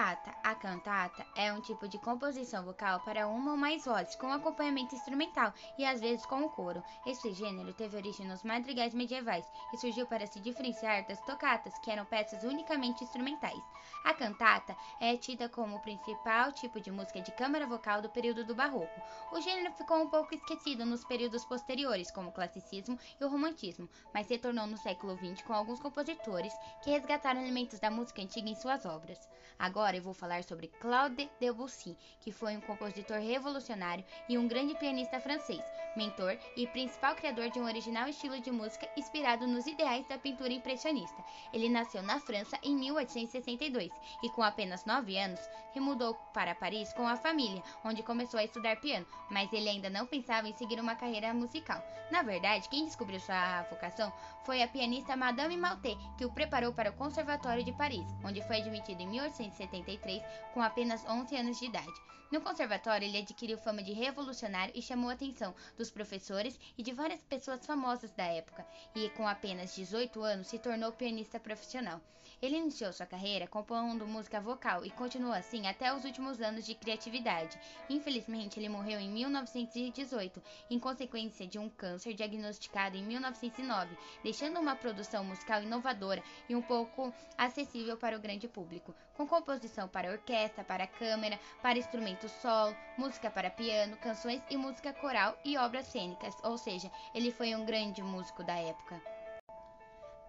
Cantata. A cantata é um tipo de composição vocal para uma ou mais vozes, com acompanhamento instrumental e às vezes com o coro. Esse gênero teve origem nos madrigais medievais e surgiu para se diferenciar das tocatas, que eram peças unicamente instrumentais. A cantata é tida como o principal tipo de música de câmara vocal do período do Barroco. O gênero ficou um pouco esquecido nos períodos posteriores, como o classicismo e o romantismo, mas retornou no século XX com alguns compositores que resgataram elementos da música antiga em suas obras. Agora eu vou falar sobre Claude Debussy, que foi um compositor revolucionário e um grande pianista francês, mentor e principal criador de um original estilo de música inspirado nos ideais da pintura impressionista. Ele nasceu na França em 1862 e, com apenas 9 anos, remudou para Paris com a família, onde começou a estudar piano, mas ele ainda não pensava em seguir uma carreira musical. Na verdade, quem descobriu sua vocação foi a pianista Madame Malté, que o preparou para o Conservatório de Paris, onde foi admitido em 1873 com apenas 11 anos de idade. No conservatório, ele adquiriu fama de revolucionário e chamou a atenção dos professores e de várias pessoas famosas da época, e com apenas 18 anos se tornou pianista profissional. Ele iniciou sua carreira compondo música vocal e continuou assim até os últimos anos de criatividade. Infelizmente, ele morreu em 1918, em consequência de um câncer diagnosticado em 1909, deixando uma produção musical inovadora e um pouco acessível para o grande público, com composição para orquestra, para câmara, para instrumento solo, música para piano, canções e música coral e obras cênicas, ou seja, ele foi um grande músico da época.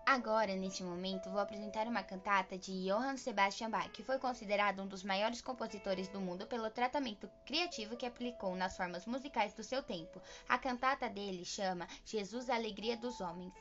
Agora, neste momento, vou apresentar uma cantata de Johann Sebastian Bach, que foi considerado um dos maiores compositores do mundo pelo tratamento criativo que aplicou nas formas musicais do seu tempo. A cantata dele chama Jesus, a Alegria dos Homens.